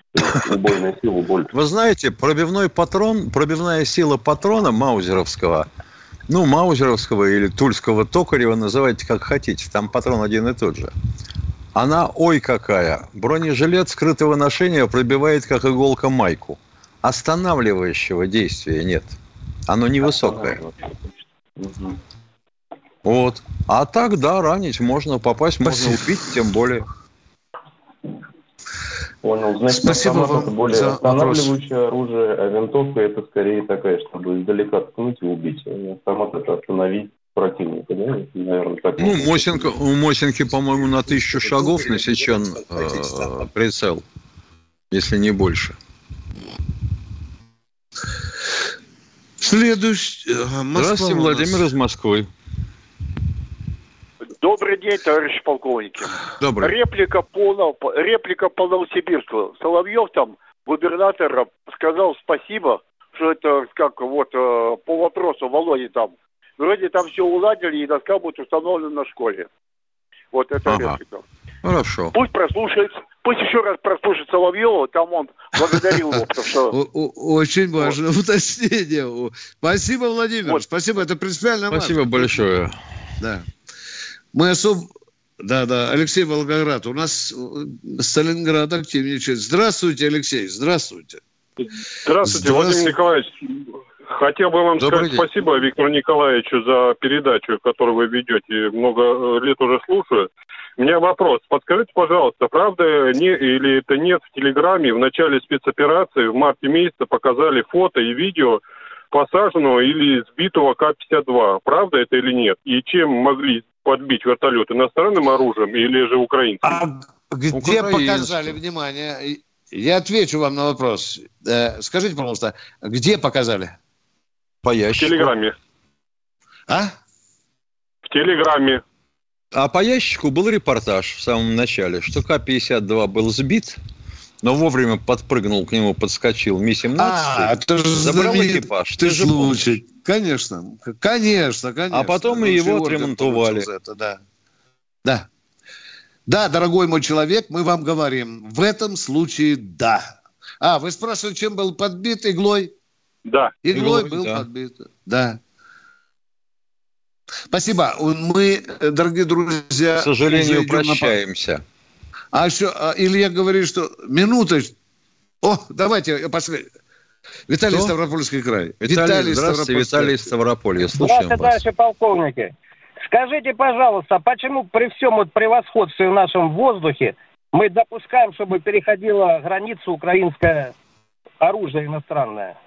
убойная сила больше. Вы знаете, пробивной патрон, пробивная сила патрона маузеровского, ну, маузеровского или тульского токарева, называйте как хотите, там патрон один и тот же. Она, ой, какая, бронежилет скрытого ношения пробивает, как иголка, майку. Останавливающего действия нет. Оно невысокое. Вот. А так, да, ранить можно, попасть можно, убить, тем более. Понял. Значит, Спасибо вам это более за останавливающее вопрос. оружие, а винтовка это скорее такая, чтобы издалека ткнуть и убить. А автомат это остановить противника, да? Наверное, так ну, Мосинка, у Мосинки, по-моему, на тысячу шагов насечен э, прицел, если не больше. Следующий. Здравствуйте, Владимир из Москвы. День, товарищи полковники. Добрый. Реплика по, реплика по Новосибирску. Соловьев там, губернатор, сказал спасибо, что это как вот э, по вопросу Володи там. Вроде там все уладили, и доска будет установлена на школе. Вот это ага. реплика. Хорошо. Пусть прослушает, пусть еще раз прослушает Соловьева, там он благодарил его, потому что... Очень важное уточнение. Спасибо, Владимир, спасибо, это принципиально Спасибо большое. Да. Мы особо... Да, да, Алексей Волгоград. У нас э, Сталинград активничает. Здравствуйте, Алексей, здравствуйте. Здравствуйте, здравствуйте. Владимир Николаевич. Хотел бы вам Добрый сказать день. спасибо Виктору Николаевичу за передачу, которую вы ведете. Много э, лет уже слушаю. У меня вопрос. Подскажите, пожалуйста, правда не, или это нет в Телеграме в начале спецоперации в марте месяце показали фото и видео посаженного или сбитого К-52. Правда это или нет? И чем могли подбить вертолет иностранным оружием или же украинским? А где Украинским. показали, внимание, я отвечу вам на вопрос. Э, скажите, пожалуйста, где показали? По ящику. В Телеграме. А? В Телеграме. А по ящику был репортаж в самом начале, что К-52 был сбит, но вовремя подпрыгнул к нему, подскочил Ми-17, а, это же забрал экипаж. Ты, ты же случай. Конечно, конечно, конечно. А потом мы его отремонтовали. Это, да. да. Да, дорогой мой человек, мы вам говорим, в этом случае да. А, вы спрашивали, чем был подбит иглой? Да. Иглой, иглой был да. подбит. Да. Спасибо. Мы, дорогие друзья... К сожалению, прощаемся. А еще а Илья говорит, что минуточку. О, давайте, пошли. Виталий Что? Ставропольский край. Виталий, Виталий здравствуйте, Виталий Ставрополье. Слушаем здравствуйте, вас. товарищи полковники. Скажите, пожалуйста, почему при всем вот превосходстве в нашем воздухе мы допускаем, чтобы переходила границу украинское оружие иностранное?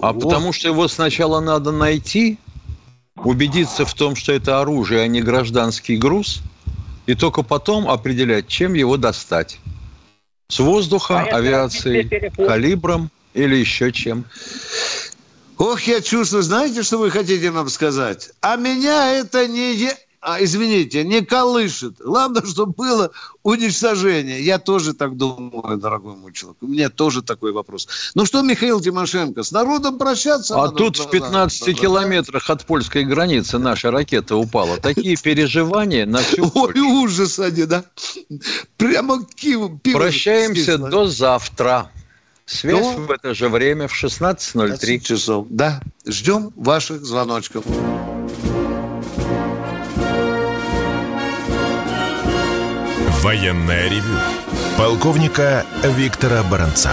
А вот. потому что его сначала надо найти, убедиться в том, что это оружие, а не гражданский груз, и только потом определять, чем его достать. С воздуха, а авиацией, калибром или еще чем. Ох, я чувствую, знаете, что вы хотите нам сказать? А меня это не... а, извините, не колышет. Главное, чтобы было уничтожение. Я тоже так думаю, дорогой мой человек. У меня тоже такой вопрос. Ну что, Михаил Тимошенко, с народом прощаться? А тут в 15 надо, километрах от польской границы наша ракета упала. Такие переживания на всю Ой, ужас они, да? Прямо пиво. Прощаемся до завтра. Связь в это же время в 16.03 часов. Да, ждем ваших звоночков. Военная ревю. Полковника Виктора Баранца.